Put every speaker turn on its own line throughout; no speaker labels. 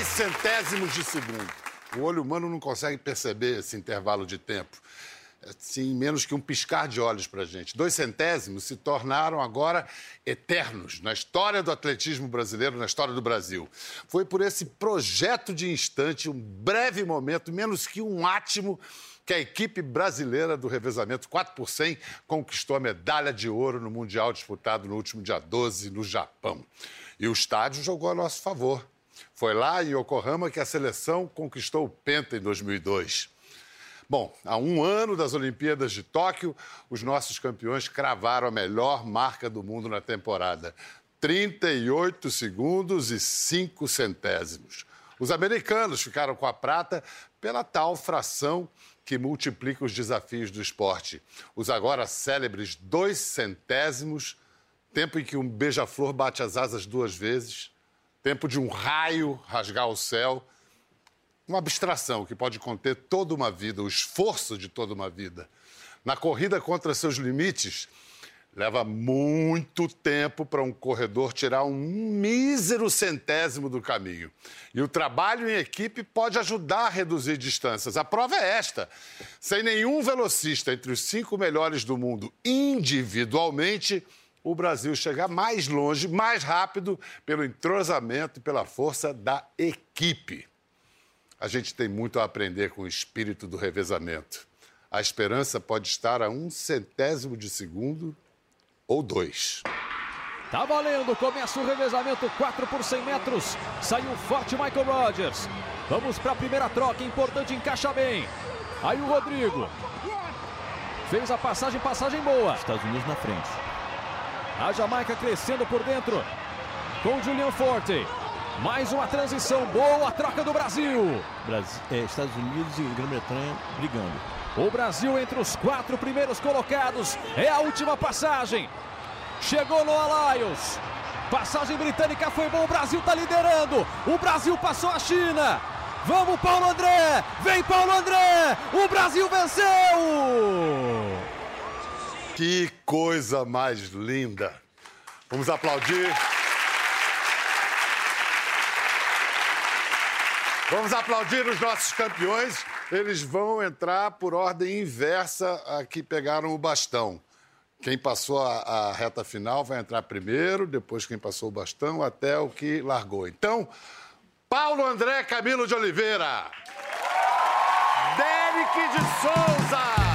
Dois centésimos de segundo. O olho humano não consegue perceber esse intervalo de tempo. Assim, menos que um piscar de olhos para a gente. Dois centésimos se tornaram agora eternos na história do atletismo brasileiro, na história do Brasil. Foi por esse projeto de instante, um breve momento, menos que um átimo, que a equipe brasileira do revezamento 4 por 100 conquistou a medalha de ouro no Mundial disputado no último dia 12 no Japão. E o estádio jogou a nosso favor. Foi lá em Yokohama que a seleção conquistou o Penta em 2002. Bom, há um ano das Olimpíadas de Tóquio, os nossos campeões cravaram a melhor marca do mundo na temporada. 38 segundos e 5 centésimos. Os americanos ficaram com a prata pela tal fração que multiplica os desafios do esporte. Os agora célebres dois centésimos, tempo em que um beija-flor bate as asas duas vezes, tempo de um raio rasgar o céu uma abstração que pode conter toda uma vida, o esforço de toda uma vida. Na corrida contra seus limites, leva muito tempo para um corredor tirar um mísero centésimo do caminho. E o trabalho em equipe pode ajudar a reduzir distâncias. A prova é esta: sem nenhum velocista entre os cinco melhores do mundo individualmente, o Brasil chega mais longe, mais rápido, pelo entrosamento e pela força da equipe. A gente tem muito a aprender com o espírito do revezamento. A esperança pode estar a um centésimo de segundo ou dois.
Tá valendo, começa o revezamento 4 por 100 metros. Saiu forte Michael Rogers. Vamos para a primeira troca, importante, encaixa bem. Aí o Rodrigo. Fez a passagem, passagem boa.
Estados Unidos na frente.
A Jamaica crescendo por dentro. Com Julian Forte. Mais uma transição boa, troca do Brasil.
Brasil é, Estados Unidos e Grã-Bretanha brigando.
O Brasil entre os quatro primeiros colocados. É a última passagem. Chegou no Alliance. Passagem britânica foi bom. O Brasil está liderando. O Brasil passou a China. Vamos, Paulo André! Vem, Paulo André! O Brasil venceu!
Que coisa mais linda! Vamos aplaudir. Vamos aplaudir os nossos campeões. Eles vão entrar por ordem inversa a que pegaram o bastão. Quem passou a, a, reta final vai entrar primeiro, depois quem passou o bastão, até o que largou. Então, Paulo André Camilo de Oliveira. Derek de Souza.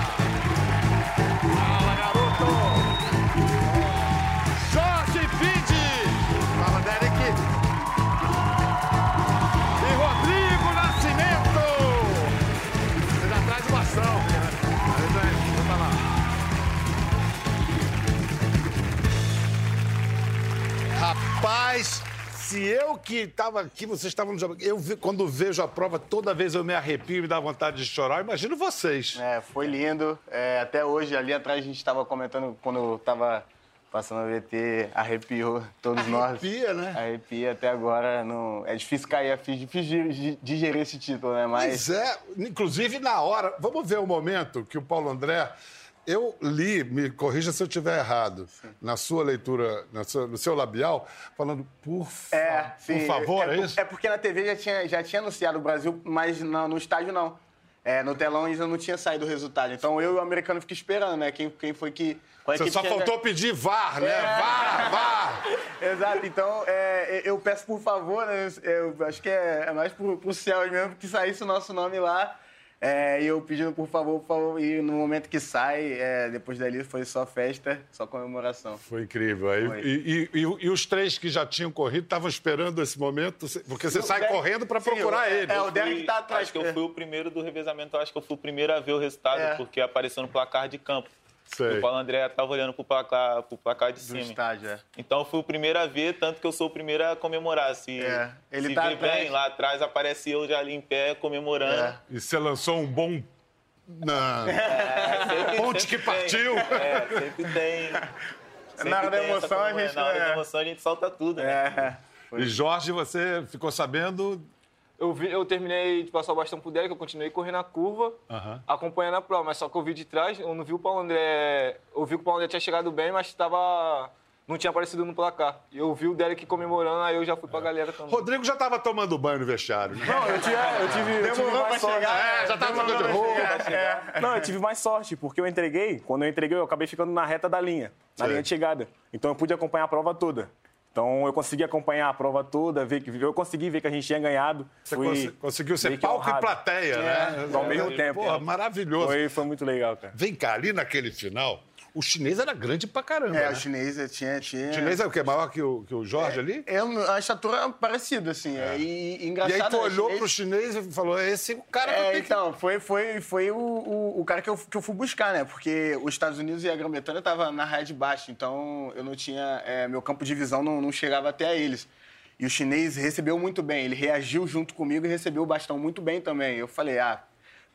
Se eu que estava aqui, vocês estavam no eu quando vejo a prova, toda vez eu me arrepio e me dá vontade de chorar. Imagino vocês.
É, foi lindo. É, até hoje, ali atrás, a gente estava comentando quando eu estava passando a VT, arrepiou todos
Arrepia,
nós.
Arrepia, né?
Arrepia até agora. Não... É difícil cair a ficha, difícil digerir esse título, né?
Mas... Pois é, inclusive na hora. Vamos ver o momento que o Paulo André eu li, me corrija se eu estiver errado, sim. na sua leitura, sua, no seu labial, falando por, fa é, por favor, é, é, isso?
É porque na TV já tinha, já tinha anunciado o Brasil, mas no, no estádio não. É, no telão ainda não tinha saído o resultado. Então eu e o americano fiquei esperando, né? Quem, quem foi que.
Você só faltou pedir VAR, né? É. VAR, VAR!
Exato, então é, eu peço por favor, né? Eu acho que é, é mais pro, pro céu mesmo que saísse o nosso nome lá. É, e eu pedindo por favor, por favor, e no momento que sai, é, depois dali foi só festa, só comemoração.
Foi incrível. Aí, foi. E, e, e, e, os três que já tinham corrido estavam esperando esse momento, porque você sai correndo para procurar ele.
É, o Derek tá atrás.
Acho que eu fui o primeiro do revezamento, acho que eu fui o primeiro a ver o resultado, é. porque apareceu no placar de campo. Sei. O Paulo André estava olhando para o placar, pro placar de cima.
Estádio, é.
Então eu fui o primeiro a ver, tanto que eu sou o primeiro a comemorar. Se, é. Ele se tá vê bem, lá atrás aparece eu já ali em pé comemorando. É.
E você lançou um bom. Na... É, Ponte sempre que tem. partiu.
É, sempre tem.
Sempre na hora da emoção a gente.
Na hora da emoção a gente solta tudo. Né?
É. E Jorge, você ficou sabendo
eu, vi, eu terminei de passar o bastão pro Derek, eu continuei correndo a curva, uhum. acompanhando a prova, mas só que eu vi de trás, eu não vi o Paulo André. Eu vi que o Paulo André tinha chegado bem, mas estava não tinha aparecido no placar. E eu vi o Derek comemorando, aí eu já fui pra galera também.
Rodrigo já tava tomando banho no vestiário, né?
Não, eu, tinha, eu tive, eu tive mais sorte.
chegar,
É, já tava trocando de roupa.
É. Não, eu tive mais sorte, porque eu entreguei, quando eu entreguei, eu acabei ficando na reta da linha, na
Sei.
linha de chegada. Então eu pude acompanhar a prova toda. Então eu consegui acompanhar a prova toda, ver que eu consegui ver que a gente tinha ganhado.
Você
Fui
cons- conseguiu ser
que
palco e
honrado.
plateia, né?
ao mesmo tempo.
Porra, maravilhoso.
Foi, foi muito legal, cara.
Vem cá, ali naquele final, o chinês era grande pra caramba.
É,
né?
o chinês tinha. tinha...
O chinês é o quê? Maior que o, que o Jorge ali?
É a estatura parecida, assim. É. E, e
E
engraçado.
aí tu
né,
olhou
chinês-
pro chinês e falou: esse é o cara que eu
É,
tenho que
então, foi, foi, foi o, o, o cara que eu, que eu fui buscar, né? Porque os Estados Unidos e a Grã-Bretanha estavam na raia de baixo, então eu não tinha. é, meu campo de visão não, não chegava até eles. E o chinês recebeu muito bem, ele reagiu junto comigo e recebeu o bastão muito bem também. Eu falei, ah,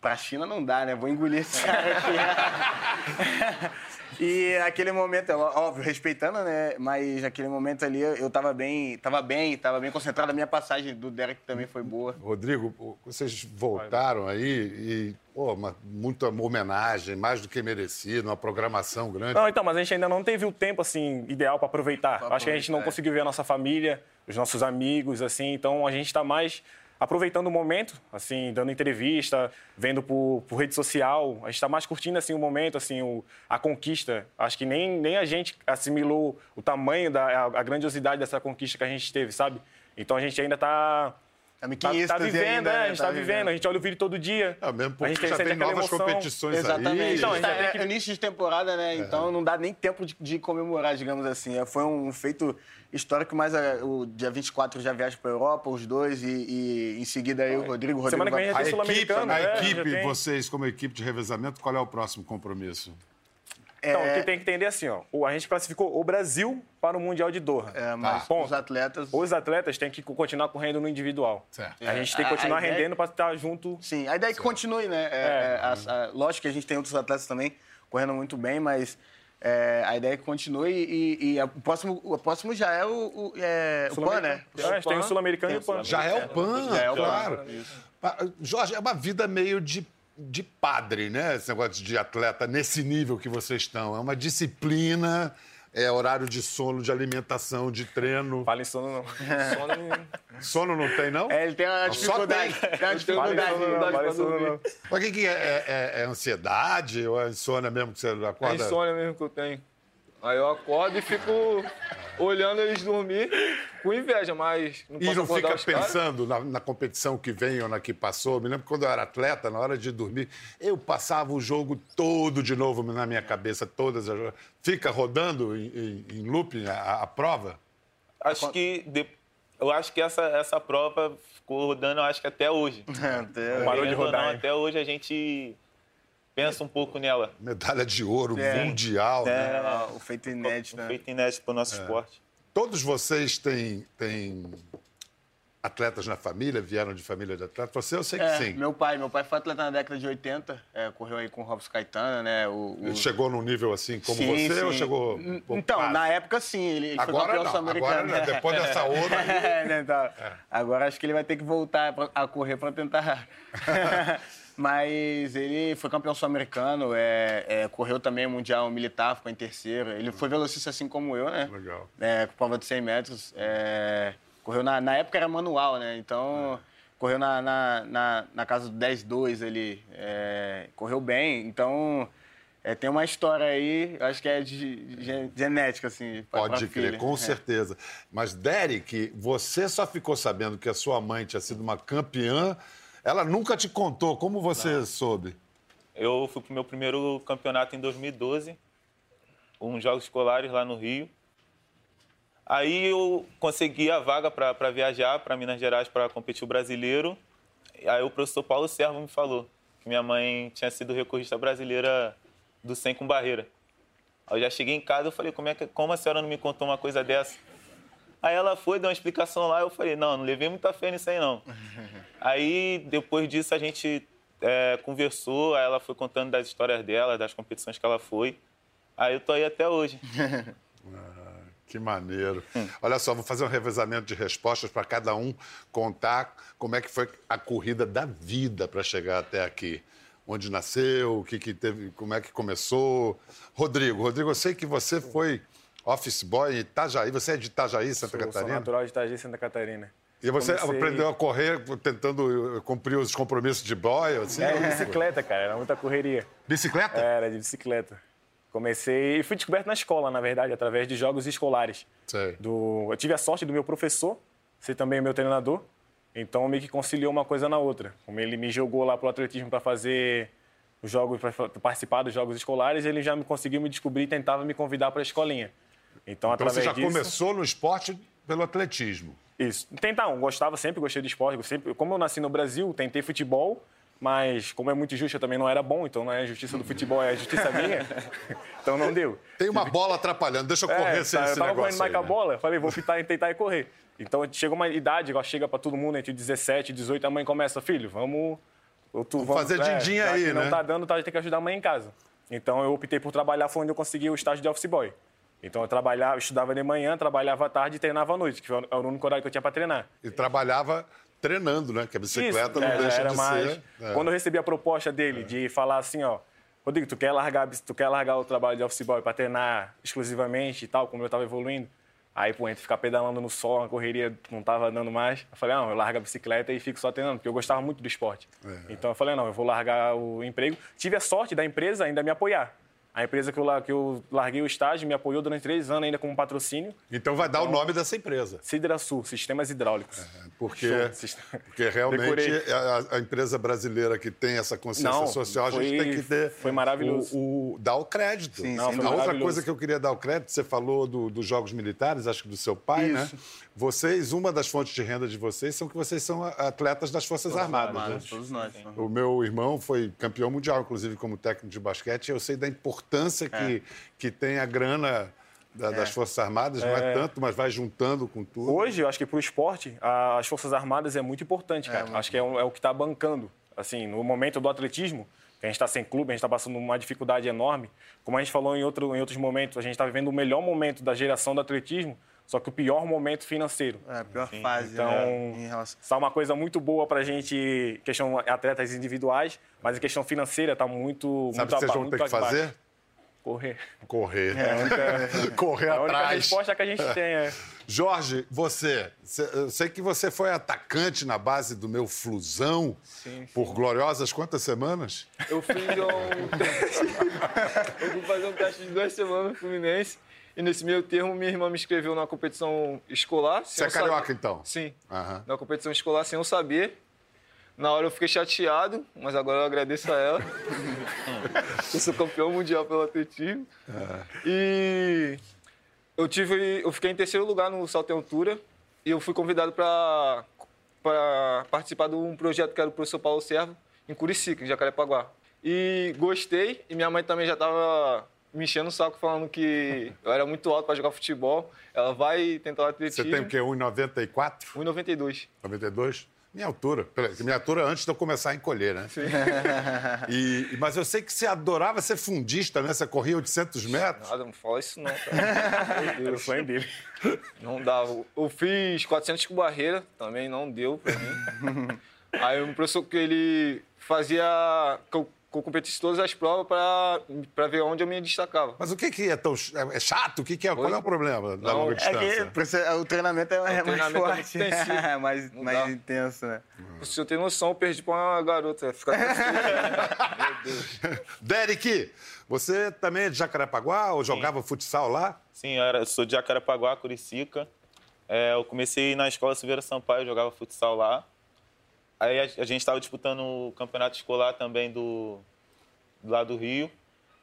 pra China não dá, né? Vou engolir esse cara aqui. e naquele momento, ó- óbvio, respeitando, né? Mas naquele momento ali eu tava bem, tava bem, tava bem concentrado. A minha passagem do Derek também foi boa.
Rodrigo, vocês voltaram aí e, pô, uma, muita homenagem, mais do que merecido, uma programação grande.
Não, então, mas a gente ainda não teve o tempo, assim, ideal para aproveitar.
Pra
Acho que a gente não
aproveitar, é.
conseguiu ver a nossa família, os nossos amigos, assim, então a gente está mais aproveitando o momento, assim, dando entrevista, vendo por, por rede social. A gente está mais curtindo, assim, o momento, assim, o, a conquista. Acho que nem, nem a gente assimilou o tamanho, da, a, a grandiosidade dessa conquista que a gente teve, sabe? Então a gente ainda está...
Tá
Tá, tá vivendo,
ainda,
né?
né?
A gente tá, vivendo, a gente olha o vídeo todo dia.
É, mesmo
a
porque
gente
já tem novas
emoção.
competições
Exatamente.
aí.
Então, a gente já
é,
que-
é início de temporada, né? Então não dá nem tempo de, de comemorar, digamos assim. É, Foi um feito histórico, mas é, o dia 24 já viaja para Europa, os dois, e, e em seguida aí o Rodrigo. o Rodrigo
Semana que vem
vai-
A
tem
equipe,
Sul-Americano,
a
né?
equipe
tem.
vocês, como equipe de revezamento, qual é o próximo compromisso?
Então,
É.
o que tem que entender é assim, ó. o- A gente classificou o Brasil para o Mundial de Doha.
É, mas
Ponto.
os atletas.
Os atletas têm que continuar correndo no individual.
Certo.
A gente tem que
É,
continuar
ideia-
rendendo para estar junto.
Sim, a ideia é que continue, né? É, é, a- a- lógico que a gente tem outros atletas também correndo muito bem, mas é, a ideia é que continue e, e a- o, próximo, o próximo já é o, o, é, o PAN, né?
É, a gente tem o Sul-Americano e o Pan.
Já é o PAN,
Já é o PAN.
claro. Jorge, é uma vida meio de, de padre, né? Esse negócio de atleta nesse nível que vocês estão. É uma disciplina, é horário de sono, de alimentação, de treino.
Fala em sono, não. Sono...
Sono não tem, não?
É, ele tem uma
Só
dificuldade.
tem.
Tem uma dificuldade.
Fala em sono, não. Não.
Mas o que, que é, é, é- é ansiedade ou é insônia mesmo que você
É
acorda?
insônia mesmo que eu tenho. Aí eu acordo e fico olhando eles dormir com inveja, mas não
E
posso
não
acordar
fica pensando na, na competição que vem ou na que passou. Me lembro quando eu era atleta, na hora de dormir, eu passava o jogo todo de novo na minha cabeça, todas as. Fica rodando em, em, em looping a, a prova?
Acho que. de- Eu acho que essa, essa prova ficou rodando, eu acho que até hoje.
Até-
Parou de rodar,
não, até hoje a gente pensa um pouco nela.
Medalha de ouro
É.
mundial. né?
Ah, o feito inédito, né?
Feito inédito para o nosso esporte.
Todos vocês têm, têm atletas na família, vieram de família de atletas? Você, eu sei que
É,
sim.
meu pai, meu pai foi atleta na década de 80, é, correu aí com o Robson Caetano, né? O, o-
Ele chegou num nível assim como
Sim,
você ou
sim.
chegou. um
Então,
quase?
na época sim, ele, ele foi
Agora
campeão
não,
sul-americano.
agora, né, depois dessa outra.
É, né, então, Agora acho que ele vai ter que voltar a correr para tentar. Mas ele foi campeão sul-americano, é, é, correu também mundial militar, ficou em terceiro. Ele foi velocista assim como eu, né?
Legal.
É, com prova de 100 metros. é, correu na, na época era manual, né? Então, correu na, na, na, na casa do 10-2 ele é, correu bem. Então, é, tem uma história aí, acho que é de, de- genética, assim. pra-
Pode
pra
crer,
filha.
com
É.
certeza. Mas, Derek, você só ficou sabendo que a sua mãe tinha sido uma campeã. Ela nunca te contou. Como você soube?
Eu fui pro meu primeiro campeonato em 2012, uns Jogos Escolares lá no Rio. Aí eu consegui a vaga para viajar para Minas Gerais para competir o brasileiro. Aí o professor Paulo Servo me falou que minha mãe tinha sido recordista brasileira do 100 com barreira. Aí eu já cheguei em casa e falei, como, é que, como a senhora não me contou uma coisa dessa? Aí ela foi, deu uma explicação lá, eu falei, não, não levei muita fé nisso aí não. aí depois disso a gente é, conversou, aí ela foi contando das histórias dela, das competições que ela foi. Aí eu tô aí até hoje.
Que maneiro. Olha só, vou fazer um revezamento de respostas para cada um contar como é que foi a corrida da vida para chegar até aqui. Onde nasceu, o que, que teve, como é que começou. Rodrigo, Rodrigo, eu sei que você foi office boy em Itajaí. Você é de Itajaí, Santa
Sou, sou
Catarina?
natural de Itajaí, Santa Catarina.
E você
Comecei-
aprendeu a correr tentando eh, cumprir os compromissos de boy? Assim?
É, de bicicleta, cara, era muita correria.
Bicicleta?
Era de bicicleta. Comecei e fui descoberto na escola, na verdade, através de jogos escolares.
Sei.
Do, eu tive a sorte do meu professor ser também meu treinador, então meio que conciliou uma coisa na outra. Como ele me jogou lá pro atletismo para fazer os jogos, para participar dos jogos escolares, ele já me conseguiu me descobrir e tentava me convidar para a escolinha. Então,
Então você já
disso,
começou no esporte pelo atletismo.
Isso. Tentar, um, gostava sempre, gostei de esporte. eu Sempre, como eu nasci no Brasil, tentei futebol, mas como é muito justo, eu também não era bom, então não é a justiça do futebol, é a justiça minha. então não deu.
Tem uma bola atrapalhando, deixa eu correr
É,
sem
tá, eu
esse
tava
negócio
correndo mais com a
né?
bola, falei, vou tentar, tentar e correr. Então chega uma idade, igual chega pra todo mundo, entre 17 e 18, a mãe começa, filho, vamos. tu- vamos
fazer din-din
já
aí, né?
Não tá dando, tá, a gente tem que ajudar a mãe em casa. Então eu optei por trabalhar, foi onde eu consegui o estágio de office boy. Então eu trabalhava, eu estudava de manhã, trabalhava à tarde e treinava à noite, que foi era o único horário que eu tinha pra treinar.
E trabalhava treinando, né? Que a bicicleta
Isso,
não
é,
deixa
era
de
mais...
ser. é.
Quando eu recebi a proposta dele de falar assim, ó, Rodrigo, tu quer largar, tu quer largar o trabalho de office boy para treinar exclusivamente e tal, como eu estava evoluindo? Aí, pô, entre ficar pedalando no sol, uma correria não tava dando mais. Eu falei, não, eu largo a bicicleta e fico só treinando, porque eu gostava muito do esporte.
É.
Então eu falei, não, eu vou largar o emprego. Tive a sorte da empresa ainda me apoiar. A empresa que eu, que eu larguei o estágio me apoiou durante três anos ainda como patrocínio.
Então vai dar o nome dessa empresa.
Sidrasul, Sistemas Hidráulicos.
Porque,
Show.
Porque realmente a, a empresa brasileira que tem essa consciência
Não,
social, a gente
foi-
tem que ter.
foi maravilhoso.
O, o- dar o crédito.
Sim,
Não, foi
a outra coisa que eu queria dar o crédito, você falou do- dos Jogos Militares, acho que do seu pai, né? Vocês, uma das fontes de renda de vocês são que vocês são atletas das Forças Armadas. né?
Armados, todos nós.
O meu irmão foi campeão mundial, inclusive, como técnico de basquete. e Eu sei da importância que, que tem a grana da- das Forças Armadas. Não é tanto, mas vai juntando com tudo.
Hoje, eu acho que para o esporte, a- as Forças Armadas é muito importante, cara. acho que é, o- é o que está bancando. Assim, no momento do atletismo, que a gente está sem clube, a gente está passando uma dificuldade enorme. Como a gente falou em, outro, em outros momentos, a gente está vivendo o melhor momento da geração do atletismo, só que o pior momento financeiro.
É a pior fase,
Então,
né? Em relação...
É uma coisa muito boa para a gente, questão atletas individuais, mas em questão financeira está muito,
Sabe o
muito
que vocês vão ter que
abaixo.
fazer?
Correr.
Correr.
É a única,
Correr
a única
atrás.
resposta que a gente tem é...
Jorge, você, cê- eu sei que você foi atacante na base do meu Flusão por gloriosas quantas semanas?
Eu fiz um teste. eu fui fazer um teste de duas semanas no Fluminense. E nesse meio termo, minha irmã me inscreveu na competição escolar.
Você é
eu saber-
carioca, então?
Sim.
Aham.
Na competição escolar sem eu saber. Na hora eu fiquei chateado, mas agora eu agradeço a ela. eu sou campeão mundial pelo atletismo. E eu tive, eu fiquei em terceiro lugar no salto em altura e eu fui convidado para para participar de um projeto que era o professor Paulo Servo em Curicica, em Jacarepaguá. E gostei e minha mãe também já estava me enchendo o saco falando que eu era muito alto para jogar futebol. Ela vai tentar o
Você
atletismo.
tem o quê? 1,94?
1,92.
92? Minha altura. Peraí, Minha altura antes de eu começar a encolher, né? Sim. E, mas eu sei que você adorava ser fundista, né? Você corria 800 metros.
Nada, não fala isso não, cara. Meu
Eu
Deus.
sonho dele.
Não dava. Eu fiz 400 com barreira, também não deu pra mim. Aí o professor que ele fazia que eu, competisse todas as provas pra, pra ver onde eu me destacava.
Mas o que, que é tão. ch- É chato? O que, que é? Qual é o problema da
Não,
longa
é
É
distância?
que você- o treinamento é, é mais
treinamento é
forte,
intensivo.
é mais, mais
dá.
intenso, né?
Se eu tenho noção, eu perdi pra uma garota. Fica Meu Deus.
Derek, você também é de Jacarepaguá ou jogava futsal lá?
Sim, eu, era, eu sou de Jacarapaguá, Curicica. É, eu comecei na escola Silveira Sampaio, jogava futsal lá. Aí a, a gente estava disputando o campeonato escolar também do, do lado do Rio.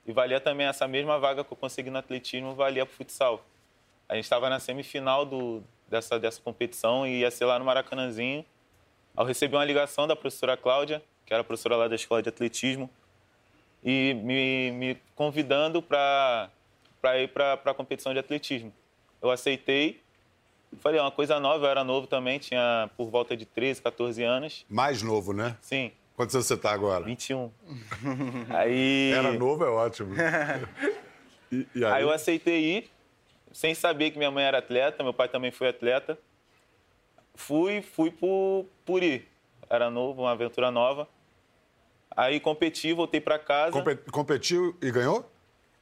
E valia também essa mesma vaga que eu consegui no atletismo, valia para futsal. A gente estava na semifinal do, dessa, dessa competição e ia ser lá no Maracanãzinho. Aí eu recebi uma ligação da professora Cláudia, que era professora lá da escola de atletismo, e me, me convidando para ir para a competição de atletismo. Eu aceitei. Falei, é uma coisa nova, eu era novo também, tinha por volta de 13, 14 anos.
Mais novo, né?
Sim,
Quantos anos você está agora?
21. Aí,
Era novo, é ótimo. E, e aí?
aí eu aceitei ir, sem saber que minha mãe era atleta, meu pai também foi atleta. Fui, fui por, por ir. Era novo, uma aventura nova. Aí competi, voltei para casa.
Compe- Competiu e ganhou?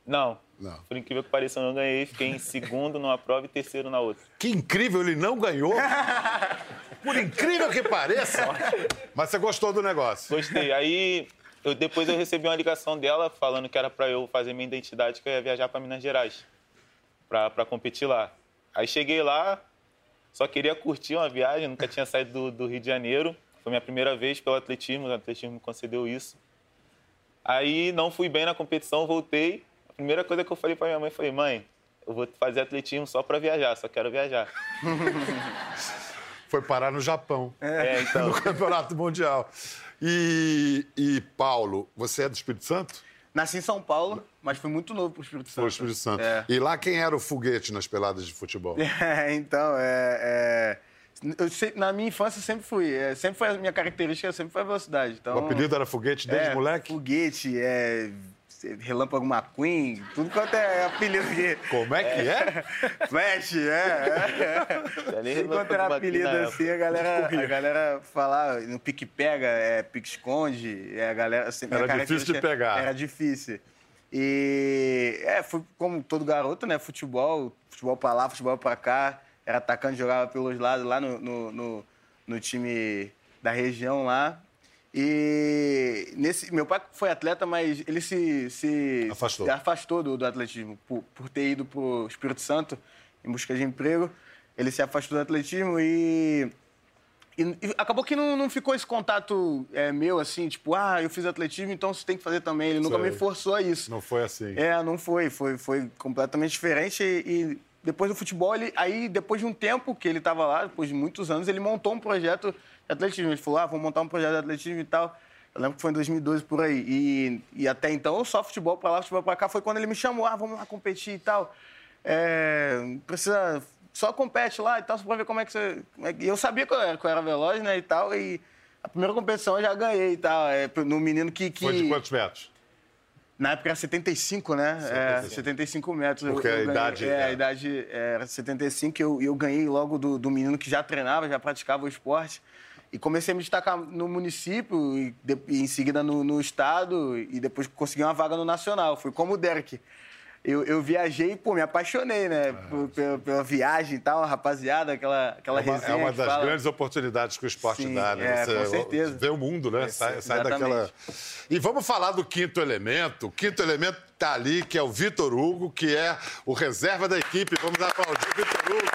Não.
Não.
Por incrível que pareça, eu não ganhei. Fiquei em segundo numa prova e terceiro na outra.
Que incrível, ele não ganhou. Por incrível que pareça. Mas você gostou do negócio.
Gostei. Aí, eu- depois eu recebi uma ligação dela falando que era pra eu fazer minha identidade, que eu ia viajar pra Minas Gerais, pra, pra competir lá. Aí cheguei lá, só queria curtir uma viagem, nunca tinha saído do, do Rio de Janeiro. Foi minha primeira vez pelo atletismo, o atletismo me concedeu isso. Aí não fui bem na competição, voltei. A primeira coisa que eu falei pra minha mãe foi: mãe, eu vou fazer atletismo só pra viajar, só quero viajar.
Foi parar no Japão.
É, então.
No Campeonato Mundial. E, e, Paulo, você é do Espírito Santo?
Nasci em São Paulo, mas fui muito novo pro Espírito Santo.
Foi Espírito Santo.
É.
E lá quem era o foguete nas peladas de futebol?
É, então, é, é, eu se- na minha infância sempre fui. é, sempre foi a minha característica, sempre foi a velocidade. Então,
O apelido era foguete desde
é,
moleque?
Foguete, é, Relâmpago McQueen, tudo quanto é apelido aqui.
Como é que é?
Flash, é. é.
Nem
Tudo quanto era
relâmpago
apelido assim, a galera, a galera falava no pique-pega, é, pique-esconde, é, a galera... Assim,
Era difícil de pegar.
Era difícil. E, é, fui como todo garoto, né, futebol, futebol pra lá, futebol pra cá, era atacante, jogava pelos lados lá no, no, no, no time da região lá. E nesse, meu pai foi atleta, mas ele se, se
Afastou.
se afastou do, do atletismo por, por ter ido para o Espírito Santo em busca de emprego. Ele se afastou do atletismo e, e- e acabou que não, não ficou esse contato é, meu, assim, tipo, ah, eu fiz atletismo, então você tem que fazer também. Ele nunca
Sei.
me forçou a isso.
Não foi assim.
É, não foi. Foi, foi completamente diferente. E, e depois do futebol, ele, aí depois de um tempo que ele estava lá, depois de muitos anos, ele montou um projeto atletismo. Ele falou, ah, vou montar um projeto de atletismo e tal. Eu lembro que foi em 2012 por aí. E, e até então, só futebol pra lá, futebol pra cá. Foi quando ele me chamou, ah, vamos lá competir e tal. É, precisa... Só compete lá e tal, só pra ver como é que você... como é que- eu sabia que eu era, que eu era veloz, né, e tal. E a primeira competição eu já ganhei e tal. É, no menino que... que...
Foi de quantos metros?
Na época era 75, né? 75, é, 75 metros.
Porque a
ganhei-
idade
É,
é-
a idade era 75 e eu, eu ganhei logo do, do menino que já treinava, já praticava o esporte. E comecei a me destacar no município, e, de- e em seguida no, no estado, e depois consegui uma vaga no nacional. Fui como o Derek. Eu, eu viajei e, pô, me apaixonei, né? Por- pela, pela viagem e tal, a rapaziada, aquela, aquela
É uma,
resenha
é uma das
fala.
grandes oportunidades que o esporte
Sim,
dá, né?
é, com certeza.
vê o mundo, né? Sai, sai
exatamente.
daquela. E vamos falar do quinto elemento. O quinto elemento tá ali, que é o Vitor Hugo, que é o reserva da equipe. Vamos aplaudir o Vitor Hugo.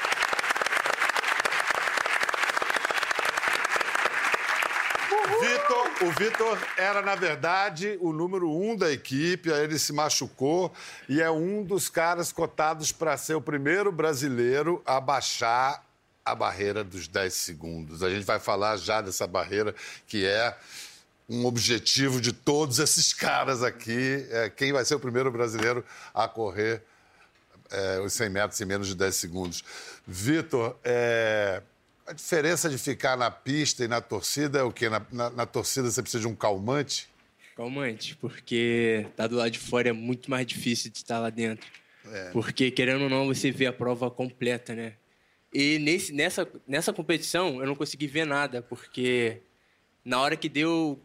O Vitor, era, na verdade, o número um da equipe, aí ele se machucou e é um dos caras cotados para ser o primeiro brasileiro a baixar a barreira dos 10 segundos. A gente vai falar já dessa barreira que é um objetivo de todos esses caras aqui. É, quem vai ser o primeiro brasileiro a correr é, os 100 metros em menos de 10 segundos. Vitor, é, a diferença de ficar na pista e na torcida é o quê? Na, na- na torcida você precisa de um calmante?
Calmante, porque tá do lado de fora é muito mais difícil de estar lá dentro. Porque, querendo ou não, você vê a prova completa, né? E nesse, nessa, nessa competição eu não consegui ver nada, porque na hora que deu.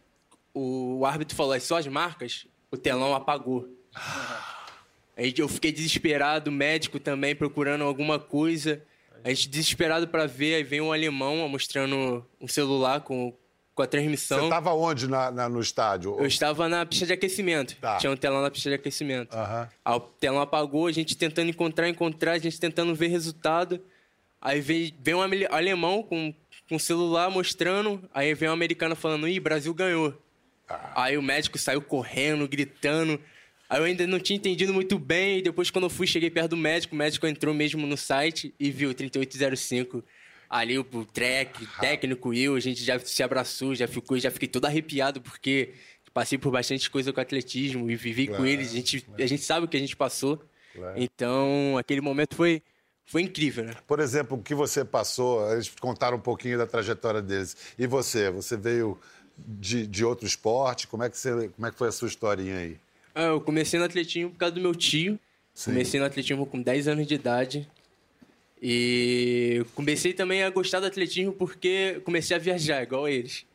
O, o árbitro falou "É só as marcas, o telão apagou. Aí eu fiquei desesperado, médico também procurando alguma coisa. A gente desesperado para ver, aí vem um alemão mostrando um celular com, com a
Você
transmissão.
estava onde na- na- no estádio?
Eu estava na pista de aquecimento.
Tá.
Tinha um telão na pista de aquecimento. Aí o telão apagou, a gente tentando encontrar, encontrar, a gente tentando ver resultado. Aí vem, vem um ale- alemão com, com celular mostrando, aí vem um americano falando, ih, Brasil ganhou. Aí o médico saiu correndo, gritando. Aí eu ainda não tinha entendido muito bem, e depois quando eu fui, cheguei perto do médico, o médico entrou mesmo no site e viu 3805. Ali o, o track, técnico e eu, a gente já se abraçou, já ficou, já fiquei todo arrepiado porque passei por bastante coisa com atletismo e vivi com eles, a gente, a gente sabe o que a gente passou. Então, aquele momento foi, foi incrível, né?
Por exemplo, o que você passou, eles contaram um pouquinho da trajetória deles. E você? Você veio de, de outro esporte? Como é, que você, como é que foi a sua historinha aí?
Ah, eu comecei no atletismo por causa do meu tio. Comecei no atletismo com 10 anos de idade. E comecei também a gostar do atletismo porque comecei a viajar, igual eles.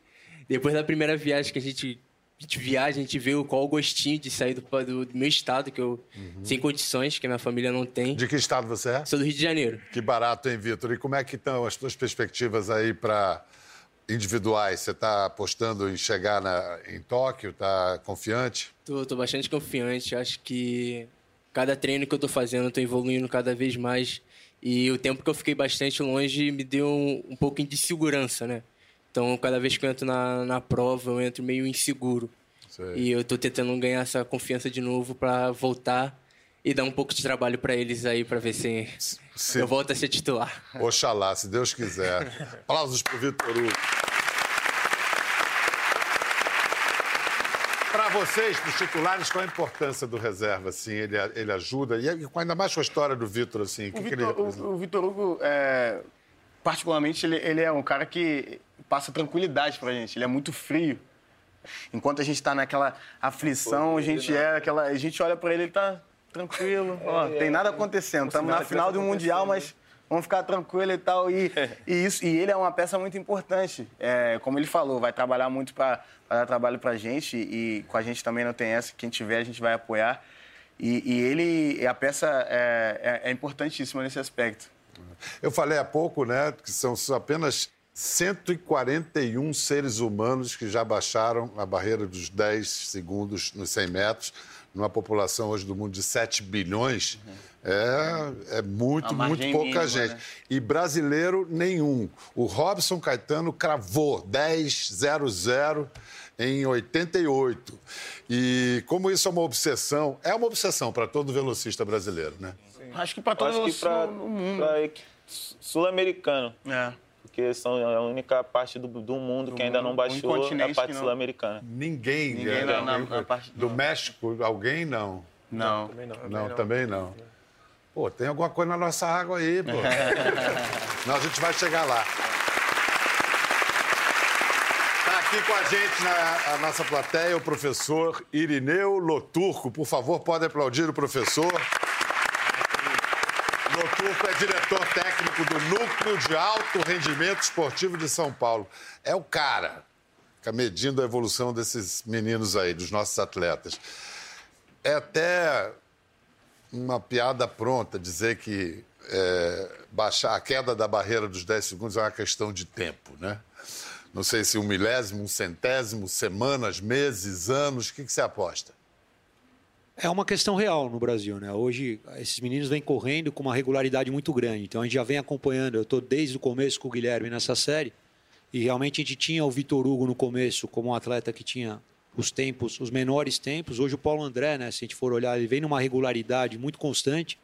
Depois da primeira viagem que a gente gente viaja, a gente vê qual o gostinho de sair do, do, do meu estado, que eu sem condições, que a minha família não tem.
De que estado você é?
Sou do Rio de Janeiro.
Que barato, hein, Vitor? E como é que estão as tuas perspectivas aí para individuais? Você está apostando em chegar na- em Tóquio? Está confiante?
Tô, tô bastante confiante. Acho que cada treino que eu tô fazendo, eu tô evoluindo cada vez mais. E o tempo que eu fiquei bastante longe me deu um, um pouquinho de segurança, né? Então, cada vez que eu entro na, na prova, eu entro meio inseguro.
Sei.
E eu tô tentando ganhar essa confiança de novo para voltar e dar um pouco de trabalho para eles aí, para ver se,
se-
eu volto a ser titular.
Oxalá, se Deus quiser. Aplausos para o Vitor Hugo. Para vocês, para os titulares, qual a importância do reserva? Assim, ele, ele ajuda, e ainda mais com a história do Vitor, assim, o que, que ele
Vitor, o, o Vitor Hugo, é, particularmente, ele, ele é um cara que passa tranquilidade pra gente. Ele é muito frio. Enquanto a gente tá naquela aflição, a gente é aquela. A gente olha pra ele, ele tá tranquilo. Ó, tem nada acontecendo. Estamos na final do Mundial, mas vamos ficar tranquilo e tal. E, e isso, e ele é uma peça muito importante. É, como ele falou, vai trabalhar muito para dar trabalho pra gente. E com a gente também não tem essa. Quem tiver, a gente vai apoiar. E, e ele, a peça é, é- é importantíssima nesse aspecto.
Eu falei há pouco, né, que são apenas 141 seres humanos que já baixaram a barreira dos 10 segundos nos 100 metros, numa população hoje do mundo de 7 bilhões. É, é muito, muito pouca
mínima,
gente.
né?
E brasileiro nenhum. O Robson Caetano cravou 10-0-0 em 88. E como isso é uma obsessão, é uma obsessão para todo velocista brasileiro, né?
Acho que para todo
acho que
no mundo.
sul-americano,
É.
porque são a única parte do, do mundo que ainda não
mundo, um
baixou é
continente
a parte
não-
sul-americana.
Ninguém.
Ninguém
é,
na- na- na parte-
do
não.
México, alguém não.
Não.
Não, também não. Pô, tem alguma coisa na nossa água aí, pô. não, a gente vai chegar lá. Está aqui com a gente na a nossa plateia o professor Irineu Loturco. Por favor, pode aplaudir o professor. Loturco é diretor técnico do Núcleo de Alto Rendimento Esportivo de São Paulo. É o cara. Fica medindo a evolução desses meninos aí, dos nossos atletas. É até uma piada pronta dizer que é, baixar a queda da barreira dos 10 segundos é uma questão de tempo, né? Não sei se um milésimo, um centésimo, semanas, meses, anos, o que, que você aposta?
É uma questão real no Brasil, né? Hoje esses meninos vêm correndo com uma regularidade muito grande. Então a gente já vem acompanhando. Eu estou desde o começo com o Guilherme nessa série e realmente a gente tinha o Vitor Hugo no começo como um atleta que tinha os tempos, os menores tempos. Hoje o Paulo André, né? Se a gente for olhar, ele vem numa regularidade muito constante.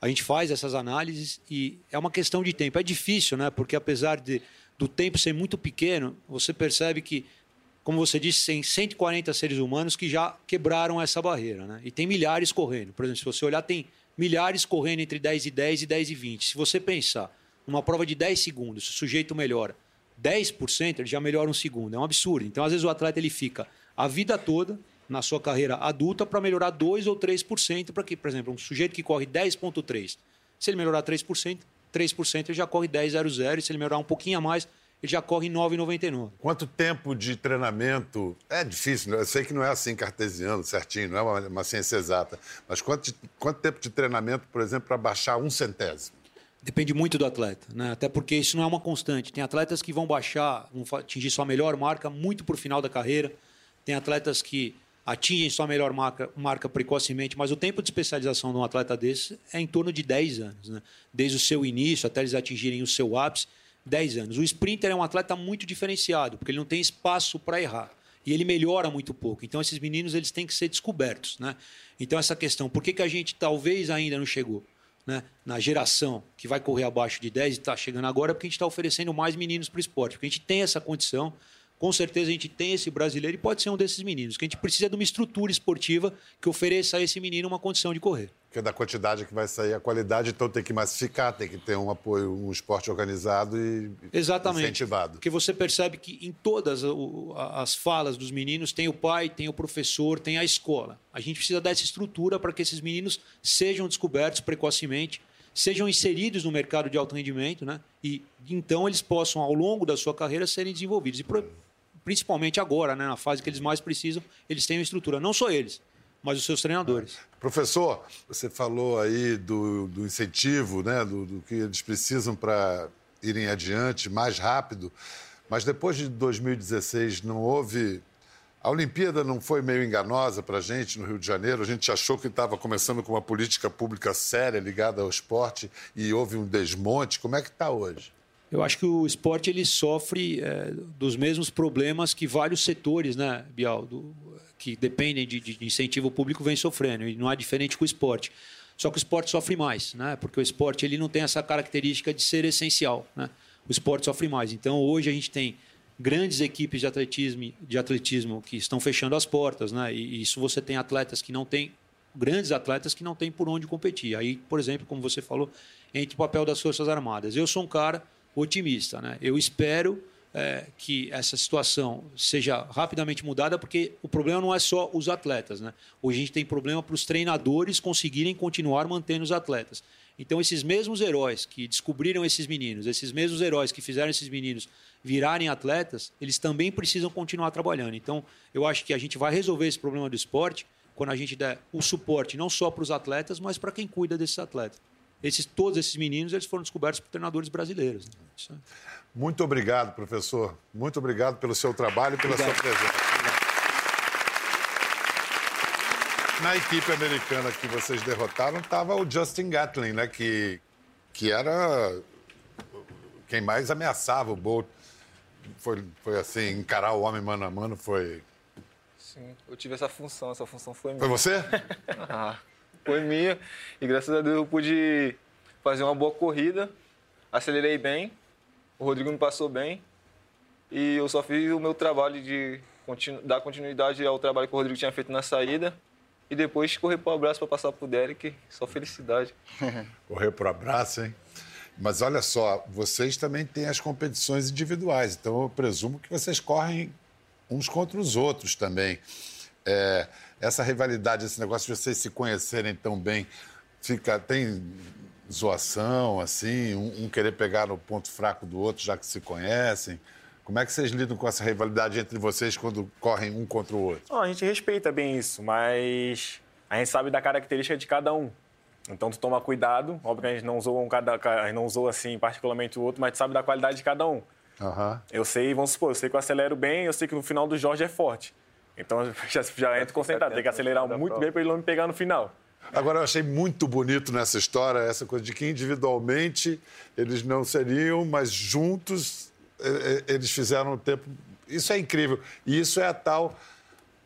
A gente faz essas análises e é uma questão de tempo. É difícil, né? Porque apesar de, do tempo ser muito pequeno, você percebe que, como você disse, tem 140 seres humanos que já quebraram essa barreira, né? E tem milhares correndo. Por exemplo, se você olhar, tem milhares correndo entre 10 e 10 e 10 e 20. Se você pensar numa prova de 10 segundos, se o sujeito melhora 10%, ele já melhora um segundo. É um absurdo. Então, às vezes, o atleta ele fica a vida toda na sua carreira adulta para melhorar 2 ou 3%, para que, por exemplo, um sujeito que corre 10,3%, se ele melhorar 3%, 3% ele já corre 10,00, e se ele melhorar um pouquinho a mais, ele já corre 9,99.
Quanto tempo de treinamento? É difícil, né? eu sei que não é assim cartesiano, certinho, não é uma, uma ciência exata. Mas quanto, quanto tempo de treinamento, por exemplo, para baixar um centésimo?
Depende muito do atleta, né? Até porque isso não é uma constante. Tem atletas que vão baixar, vão atingir sua melhor marca muito por final da carreira. Tem atletas que atingem sua melhor marca, marca precocemente, mas o tempo de especialização de um atleta desse é em torno de 10 anos, né? Desde o seu início até eles atingirem o seu ápice, 10 anos. O sprinter é um atleta muito diferenciado, porque ele não tem espaço para errar. E ele melhora muito pouco. Então, esses meninos eles têm que ser descobertos. Né? Então, essa questão, por que, que a gente talvez ainda não chegou? né, na geração que vai correr abaixo de 10 e está chegando agora, porque a gente está oferecendo mais meninos para o esporte, porque a gente tem essa condição. Com certeza a gente tem esse brasileiro e pode ser um desses meninos. O que a gente precisa de uma estrutura esportiva que ofereça a esse menino uma condição de correr.
Porque da quantidade que vai sair a qualidade, então tem que massificar, tem que ter um apoio, um esporte organizado e
Exatamente.
incentivado.
Porque você percebe que em todas as falas dos meninos tem o pai, tem o professor, tem a escola. A gente precisa dessa estrutura para que esses meninos sejam descobertos precocemente, sejam inseridos no mercado de alto rendimento, né? E então eles possam, ao longo da sua carreira, serem desenvolvidos. E principalmente agora, né, na fase que eles mais precisam, eles têm uma estrutura. Não só eles, mas os seus treinadores.
Professor, você falou aí do, do incentivo, né, do, do que eles precisam para irem adiante mais rápido, mas depois de 2016 não houve. A Olimpíada não foi meio enganosa para a gente no Rio de Janeiro? A gente achou que estava começando com uma política pública séria ligada ao esporte e houve um desmonte. Como é que está hoje?
Eu acho que o esporte ele sofre é, dos mesmos problemas que vários setores, né, Bial, do, que dependem de, de, incentivo público vem sofrendo e não é diferente com o esporte. Só que o esporte sofre mais, né? Porque o esporte ele não tem essa característica de ser essencial, né? O esporte sofre mais. Então hoje a gente tem grandes equipes de atletismo, de atletismo que estão fechando as portas, né? E isso você tem atletas que não têm grandes atletas que não têm por onde competir. Aí, por exemplo, como você falou, entre o papel das Forças Armadas. Eu sou um cara otimista, né? Eu espero é, que essa situação seja rapidamente mudada, porque o problema não é só os atletas. Né? Hoje a gente tem problema para os treinadores conseguirem continuar mantendo os atletas. Então, esses mesmos heróis que descobriram esses meninos, esses mesmos heróis que fizeram esses meninos virarem atletas, eles também precisam continuar trabalhando. Então, eu acho que a gente vai resolver esse problema do esporte quando a gente der o suporte não só para os atletas, mas para quem cuida desses atletas. Esses, todos esses meninos eles foram descobertos por treinadores brasileiros. Né?
Muito obrigado, professor. Muito obrigado pelo seu trabalho e pela obrigado. sua presença. Na equipe americana que vocês derrotaram estava o Justin Gatlin, né? Que, que era quem mais ameaçava o Bolt. Foi, foi assim, encarar o homem mano a mano foi.
Sim, eu tive essa função, essa função foi minha.
Foi você?
ah, foi minha. E graças a Deus eu pude fazer uma boa corrida, acelerei bem o Rodrigo me passou bem e eu só fiz o meu trabalho de continu dar continuidade ao trabalho que o Rodrigo tinha feito na saída e depois correr para o abraço para passar para o Derek. Só felicidade.
correr para o abraço, hein? Mas olha só, vocês também têm as competições individuais, então eu presumo que vocês correm uns contra os outros também. É, essa rivalidade, esse negócio de vocês se conhecerem tão bem, fica tem zoação, assim, um, um, querer pegar no ponto fraco do outro, já que se conhecem? Como é que vocês lidam com essa rivalidade entre vocês quando correm um contra o outro?
a gente respeita bem isso, mas a gente sabe da característica de cada um. Então, tu toma cuidado. Óbvio que a gente não usou, um cada, a gente não usou assim particularmente o outro, mas tu sabe da qualidade de cada um.
Uhum.
Eu sei, vamos supor, eu sei que eu acelero bem, eu sei que no final do Jorge é forte. Então, já, já entro concentrado. Tem que acelerar muito bem para ele não me pegar no final.
Agora, eu achei muito bonito nessa história essa coisa de que individualmente eles não seriam, mas juntos eles fizeram o tempo. Isso é incrível. E isso é a tal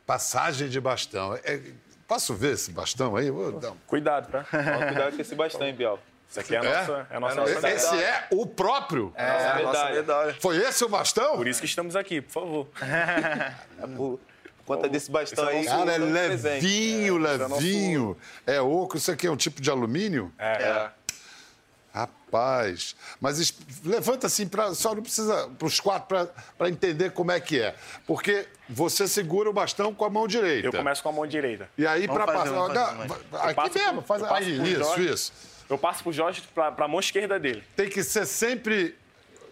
passagem de bastão. É... Posso ver esse bastão aí? Vou
dar... Cuidado, tá?
Cuidado com esse bastão, hein, Biel.
Isso aqui é a nossa, é? É a nossa,
é nossa Esse é o próprio?
É, é a nossa medalha.
Foi esse o bastão?
Por isso que estamos aqui, por favor.
é conta desse bastão aí.
Cara, é levinho, é, levinho. É, oco. Isso aqui é um tipo de alumínio?
É. é.
Rapaz, mas levanta assim, pra, só não precisa para os quatro para entender como é que é. Porque você segura o bastão com a mão direita.
Eu começo com a mão direita.
E aí, para passar. Aqui mesmo, faz aí. Isso, Jorge, isso.
Eu passo para o Jorge para a mão esquerda dele.
Tem que ser sempre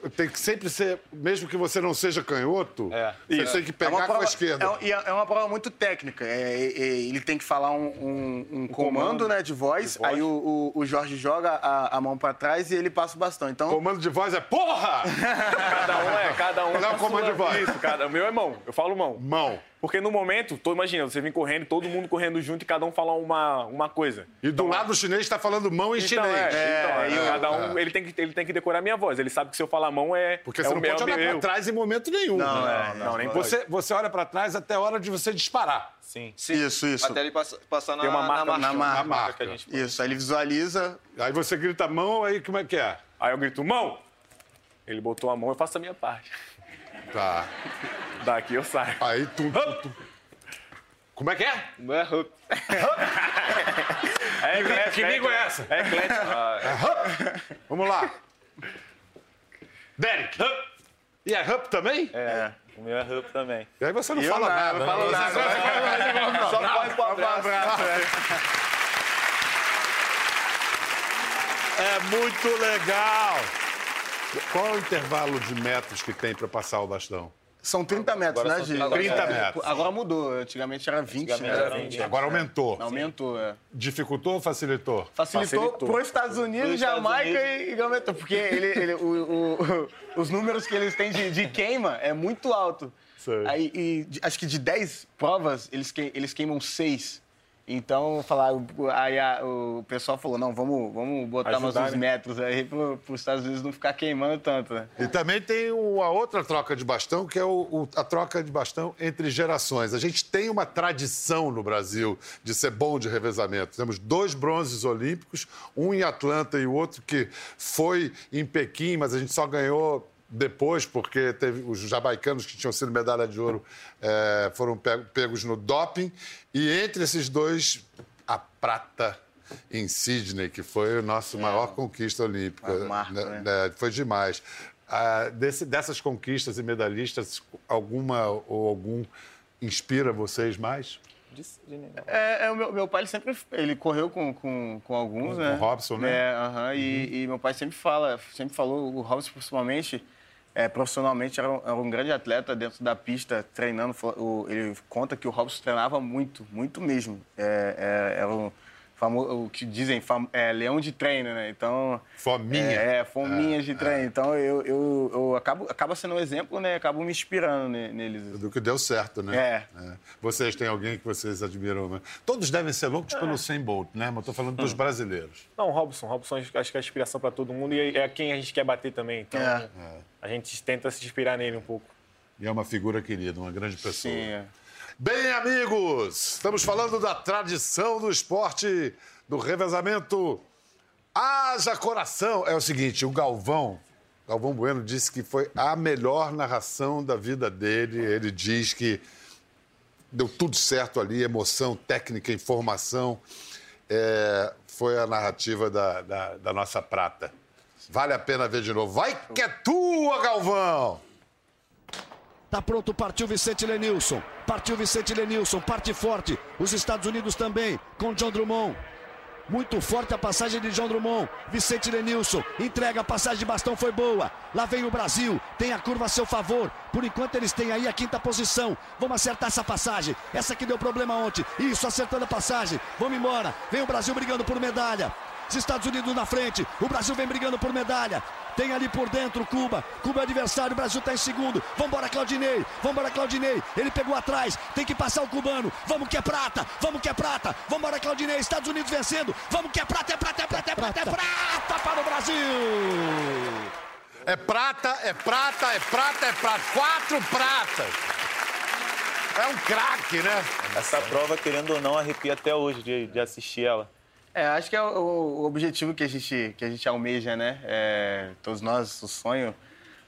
tem que sempre ser, mesmo que você não seja canhoto,
é.
você Isso. tem que pegar é prova, com a esquerda.
É, é, uma prova muito técnica. É, é, é, ele tem que falar um, um, um comando, comando, né, de voz, de voz. aí o, o, o, Jorge joga a, a mão para trás e ele passa o bastão. Então...
Comando de voz é porra!
cada um é, cada um.
Não é o comando de voz.
Isso, cada, o meu é mão, eu falo mão.
Mão.
Porque no momento, tô, imagina, você vem correndo, todo mundo correndo junto e cada um fala uma, uma coisa.
E do então, lado o chinês está falando mão em então, chinês.
É, então, é, cada um, é. ele, tem que, ele tem que decorar a minha voz. Ele sabe que se eu falar mão é.
Porque
é
você não pode olhar para trás em momento nenhum.
Não, né? não,
não, nem você, você olha para trás até a hora de você disparar.
Sim.
Sim. Isso, isso.
Até ele passa, passar na,
Tem uma marca,
na marca.
Na marca,
na marca. que a
gente Isso, aí ele visualiza.
Aí você grita mão, aí como é que é?
Aí eu grito mão. Ele botou a mão, eu faço a minha parte.
Tá.
Daqui eu saio.
Aí tu, tu, tu. Como é que é?
Não é Hup.
é eclético. Que língua é essa?
É eclético.
É Vamos lá. Derek. Hup. E é Hup também?
É. O meu é Hup também.
E aí você não fala nada.
Não falo nada.
Só corre pro abraço.
É muito legal. Qual é o intervalo de metros que tem para passar o bastão?
São 30 metros,
Agora
né,
são
Gi?
30
É,
metros.
Agora mudou. Antigamente era 20,
Antigamente
né?
era 20.
Agora aumentou.
Aumentou, é.
Dificultou ou facilitou?
Facilitou,
Facilitou.
para os Estados Unidos,
Pros Estados
Jamaica
Unidos.
e, aumentou. Porque ele, ele- o- o- os números que eles têm de, de queima é muito alto.
Sei.
Aí, e acho que de 10 provas, eles, que- eles queimam 6. Então, falaram, aí a- o pessoal falou, não, vamos, vamos botar
Ajudar,
nossos
né?
metros aí para os Estados Unidos não ficar queimando tanto, né?
E também tem o- a outra troca de bastão, que é o- o- a troca de bastão entre gerações. A gente tem uma tradição no Brasil de ser bom de revezamento. Temos dois bronzes olímpicos, um em Atlanta e o outro que foi em Pequim, mas a gente só ganhou depois, porque teve os jamaicanos que tinham sido medalha de ouro eh, foram pe- pegos no doping. E entre esses dois, a prata em Sydney, que foi a nossa maior conquista olímpica.
Uma marca, né?
É, foi demais. Ah, desse- dessas conquistas e medalhistas, alguma ou algum inspira vocês mais?
É, é, o meu, meu pai ele sempre ele correu com, com, com alguns,
Com-
né?
com o Robson, né?
É, aham, e, e meu pai sempre fala, sempre falou, o Robson principalmente, é, profissionalmente era um, era um grande atleta dentro da pista, treinando. O- ele conta que o Robson treinava muito, muito mesmo. É, é, era um famoso, o que dizem, fam, é, leão de treino, né? Então...
Fominha.
É, é, fominhas de treino. Então eu, eu, eu acabo, acaba sendo um exemplo, né? Acabo me inspirando ne- neles.
Do que deu certo, né?
É.
Vocês têm alguém que vocês admiram? né? Todos devem ser loucos pelo 100 Bolt, né? Mas eu tô falando dos brasileiros.
Não, Robson. Robson acho que é inspiração para todo mundo e é quem a gente quer bater também. Então,
É.
a gente tenta se inspirar nele um pouco.
E é uma figura querida, uma grande pessoa.
Sim, é.
Bem, amigos, estamos falando da tradição do esporte, do revezamento. Haja coração! É o seguinte, o Galvão, Galvão Bueno disse que foi a melhor narração da vida dele. Ele diz que deu tudo certo ali, emoção, técnica, informação. É, foi a narrativa da, da, da nossa prata. Vale a pena ver de novo. Vai que é tua, Galvão!
Tá pronto, partiu Vicente Lenilson. Partiu Vicente Lenilson, parte forte. Os Estados Unidos também, com John Drummond. Muito forte a passagem de John Drummond. Vicente Lenilson entrega a passagem de bastão, foi boa. Lá vem o Brasil, tem a curva a seu favor. Por enquanto eles têm aí a quinta posição. Vamos acertar essa passagem. Essa que deu problema ontem. Isso, acertando a passagem. Vamos embora. Vem o Brasil brigando por medalha. Os Estados Unidos na frente. O Brasil vem brigando por medalha. Tem ali por dentro Cuba. Cuba é adversário. O Brasil está em segundo. Vambora, Claudinei. Vambora, Claudinei. Ele pegou atrás. Tem que passar o cubano. Vamos que é prata. Vamos que é prata. Vambora, Claudinei. Estados Unidos vencendo. Vamos que é prata, é prata, é prata, é prata, é prata para o Brasil.
É prata, é prata, é prata, é prata. Quatro pratas. É um craque, né?
Essa prova, querendo ou não, arrepia até hoje de, de assistir ela.
É, acho que é o, o objetivo que a gente, que a gente almeja, né? É, todos nós, o sonho,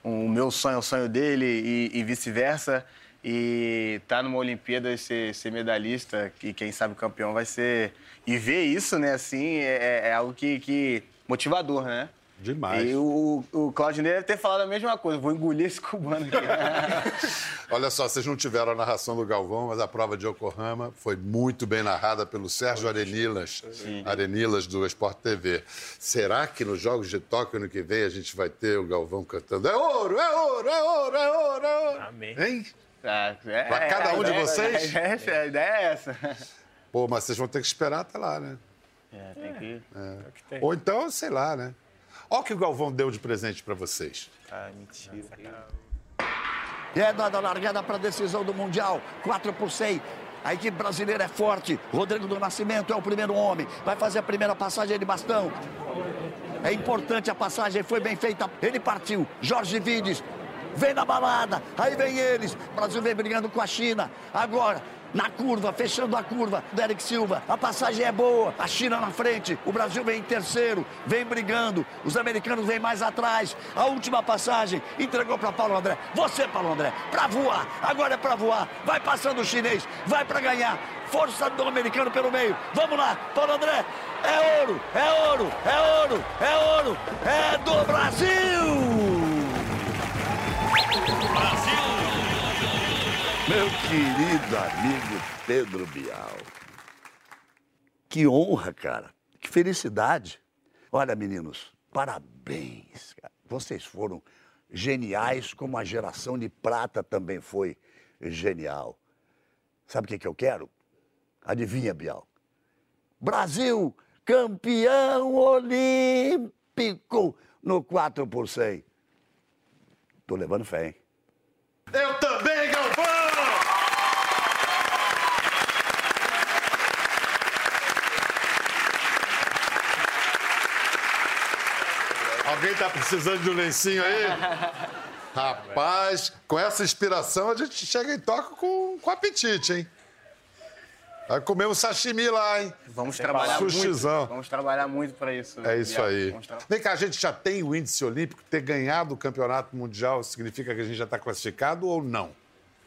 o meu sonho é o sonho dele e, e vice-versa. E estar numa Olimpíada e ser, ser medalhista, e quem sabe campeão vai ser. E ver isso, né, assim, é, é algo que, que. motivador, né?
Demais.
E o, o Claudinei deve ter falado a mesma coisa, vou engolir esse cubano aqui.
Olha só, vocês não tiveram a narração do Galvão, mas a prova de Yokohama foi muito bem narrada pelo Sérgio Arenilas, Arenilas do Sport TV. Será que nos Jogos de Tóquio ano que vem a gente vai ter o Galvão cantando É ouro, é ouro, é ouro, é ouro, é ouro?
Amém.
Hein?
É, é,
Pra cada um de
ideia-
vocês?
A ideia, a ideia é essa.
Pô, mas vocês vão ter que esperar até lá, né?
É, tem que.
que tem.
Ou então, sei lá, né? Olha o que o Galvão deu de presente pra vocês.
Ah, mentira.
E é dada a largada para a decisão do Mundial. 4 por 100. A equipe brasileira é forte. Rodrigo do Nascimento é o primeiro homem. Vai fazer a primeira passagem de bastão. É importante a passagem, foi bem feita. Ele partiu. Jorge Vides vem na balada. Aí vem eles. O Brasil vem brigando com a China. Agora, na curva, fechando a curva. Derek Silva. A passagem é boa. A China na frente. O Brasil vem em terceiro. Vem brigando. Os americanos vêm mais atrás. A última passagem entregou para Paulo André. Você, Paulo André, para voar. Agora é para voar. Vai passando o chinês. Vai para ganhar. Força do americano pelo meio. Vamos lá, Paulo André. É ouro, é ouro, é ouro, é ouro. É do Brasil!
Meu querido amigo Pedro Bial. Que honra, cara. Que felicidade. Olha, meninos, parabéns. Vocês foram geniais, como a geração de prata também foi genial. Sabe o que, que eu quero? Adivinha, Bial? Brasil campeão olímpico no 4 por 100. Tô levando fé, hein?
Eu também, Galvão! Alguém tá precisando de um lencinho aí? Rapaz, com essa inspiração a gente chega em toca com, com apetite, hein? Vai comer um sashimi lá, hein?
Vamos trabalhar muito.
Sushizão.
Vamos trabalhar muito para isso.
É isso aí. Vem cá, a gente já tem o índice olímpico, ter ganhado o campeonato mundial significa que a gente já está classificado ou não?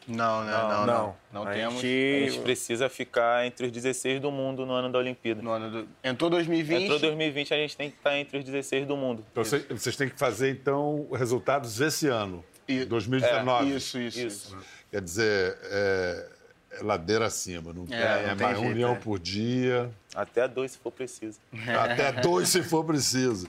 Não, não, não, não. Não,
a
temos.
Gente, a gente precisa ficar entre os 16 do mundo no ano da Olimpíada.
No ano do... Entrou 2020.
Entrou 2020, a gente tem que estar entre os 16 do mundo.
Então vocês, vocês têm que fazer, então, resultados esse ano,
E-
2019.
É, isso, isso, isso.
Quer dizer, é ladeira acima, não tem,
É, não
é
tem
mais um
jeito,
leão
é.
por dia.
Até dois, se for preciso.
Até dois, se for preciso.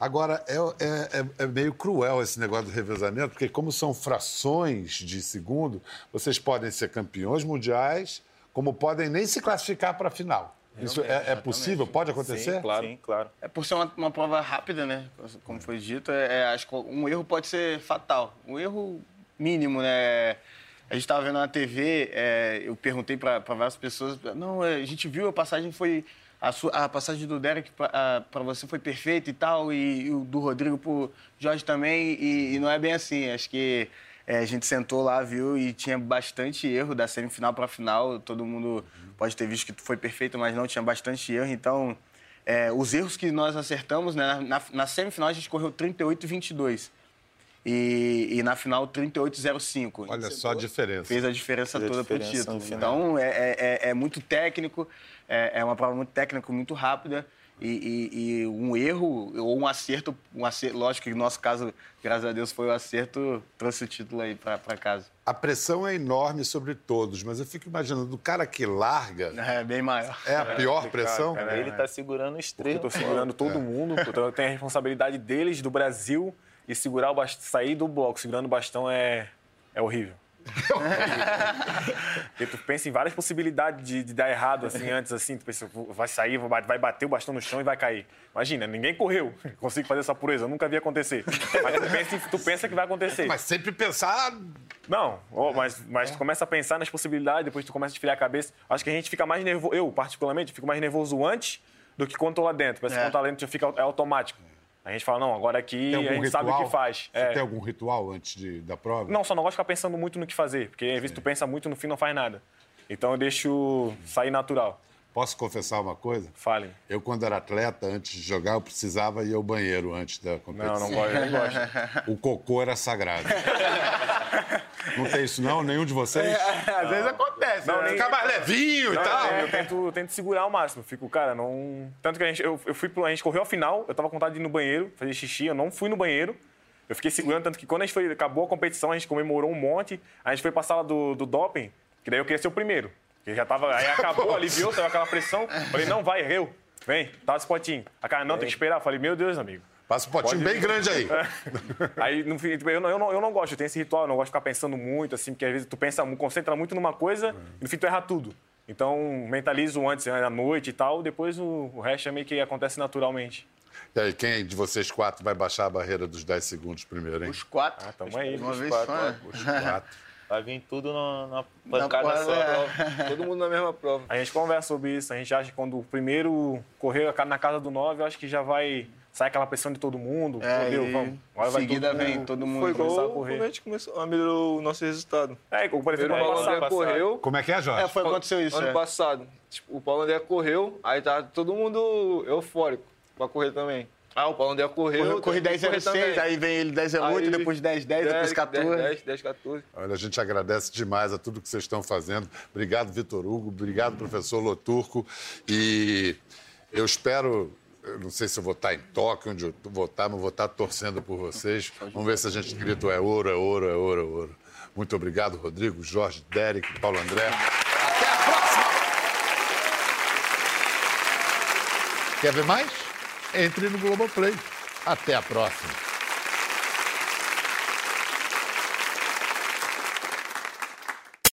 Agora, é, é- é- é meio cruel esse negócio do revezamento, porque como são frações de segundo, vocês podem ser campeões mundiais, como podem nem se classificar para a final. Isso é, é possível? Pode acontecer?
Sim, claro. Sim, claro.
É por ser uma, uma prova rápida, né? Como foi dito, é, é, acho que um erro pode ser fatal. Um erro mínimo, né? A gente estava vendo na TV, é, eu perguntei para várias pessoas, não, é, a gente viu a passagem foi a, sua- a passagem do Derek para você foi perfeita e tal, e, e o do Rodrigo pro Jorge também, e, e não é bem assim. Acho que é, a gente sentou lá, viu, e tinha bastante erro da semifinal para final. Todo mundo pode ter visto que foi perfeito, mas não tinha bastante erro. Então, é, os erros que nós acertamos, né, na, na semifinal a gente correu 38 e 22. E, e na final 38,05.
Olha só a diferença.
Fez a diferença
Fez a
toda
diferença
pro título. Então, é, é- é- é muito técnico, é, é uma prova muito técnica, muito rápida. E, e- e um erro ou um acerto, um acerto, lógico que no nosso caso, graças a Deus, foi o acerto, trouxe o título aí para casa.
A pressão é enorme sobre todos, mas eu fico imaginando, o cara que larga,
É bem maior.
é a pior pressão?
Ele tá segurando os três.
Eu tô
no
segurando todo mundo, então eu tenho a responsabilidade deles, do Brasil, e segurar o bastão, sair do bloco segurando o bastão é, é horrível. Porque tu pensa em várias possibilidades de, de dar errado assim antes, assim, tu pensa, vai sair, vai bater o bastão no chão e vai cair. Imagina, ninguém correu, consigo fazer essa pureza, eu nunca vi acontecer. Mas tu pensa, tu pensa que vai acontecer.
Mas sempre pensar.
Não, ó, mas, mas tu começa a pensar nas possibilidades, depois tu começa a esfriar a cabeça. Acho que a gente fica mais nervoso, eu particularmente, fico mais nervoso antes do que quando tô lá dentro. Parece que
É.
quando tá lá dentro já fica é automático. A gente fala, não, agora aqui a gente
ritual?
sabe o que faz.
Você
É.
tem algum ritual antes de- da prova?
Não, só não gosto de ficar pensando muito no que fazer, porque às vezes tu pensa muito no fim não faz nada. Então eu deixo sair natural.
Posso confessar uma coisa?
Falem.
Eu, quando era atleta, antes de jogar, eu precisava ir ao banheiro antes da
Não,
competição.
não gosto, eu nem gosto.
O cocô era sagrado. não tem isso, não? Nenhum de vocês?
Às vezes acontece.
Não,
né?
nem-
Ficar mais levinho e
Não,
tal.
eu, tento, eu tento segurar ao máximo. Fico, cara, não. Tanto que a gente, eu, eu fui pro, a gente correu a final, eu tava com vontade de ir no banheiro, fazer xixi, eu não fui no banheiro. Eu fiquei segurando, tanto que quando a gente foi, acabou a competição, a gente comemorou um monte. A gente foi pra sala do, do doping, que daí eu queria ser o primeiro. Que já tava. Aí acabou, aliviou, tava aquela pressão. Falei, não, vai, eu. Vem, tá esse potinho. A cara, não, tem que esperar. Falei, meu Deus, amigo.
Passa um potinho
Pode-
bem grande aí.
Aí, no fim, tipo, eu, não, eu, não, eu não gosto, eu tenho esse ritual, eu não gosto de ficar pensando muito, assim, porque às vezes tu pensa, concentra muito numa coisa e no fim tu erra tudo. Então, mentalizo antes, né, à noite e tal, depois o, o resto é meio que acontece naturalmente.
E aí, quem de vocês quatro vai baixar a barreira dos 10 segundos primeiro, hein?
Os quatro.
Ah, tamo aí.
Uma
os
vez
quatro,
só, né?
Os quatro.
Vai vir tudo na, na
Na
pancada
porrada,
só.
é.
Todo mundo na mesma prova.
A gente conversa sobre isso, a gente acha que quando o primeiro correr na casa do 9, eu acho que já vai sair aquela pressão de todo mundo.
É,
Meu Deus,
e
vamos. Agora
seguida
todo mundo
vem todo mundo
Foi
começar
igual
a correr.
a gente começou a melhorou o nosso resultado.
É, ano
o Paulo
passado.
André correu.
Como é que é, Jorge?
É, foi aconteceu isso.
Ano
é.
passado. Tipo, o Paulo André correu, aí tá todo mundo eufórico pra correr também. Ah, o Paulo André correu.
Corri, corri
tem que correr
10,06,
também.
aí vem ele 10,08,
Aí-
depois 10,10, depois 14.
10, 10, 10, 14.
Olha, a gente agradece demais a tudo que vocês estão fazendo. Obrigado, Vitor Hugo. Obrigado, professor Loturco. E eu espero. Eu não sei se eu vou estar em Tóquio, onde eu vou estar, mas vou estar torcendo por vocês. Vamos ver se a gente grita é ouro, é ouro, é ouro, é ouro. Muito obrigado, Rodrigo, Jorge, Derek, Paulo André. Até a próxima! Quer ver mais? Entre no Globoplay. Até a próxima.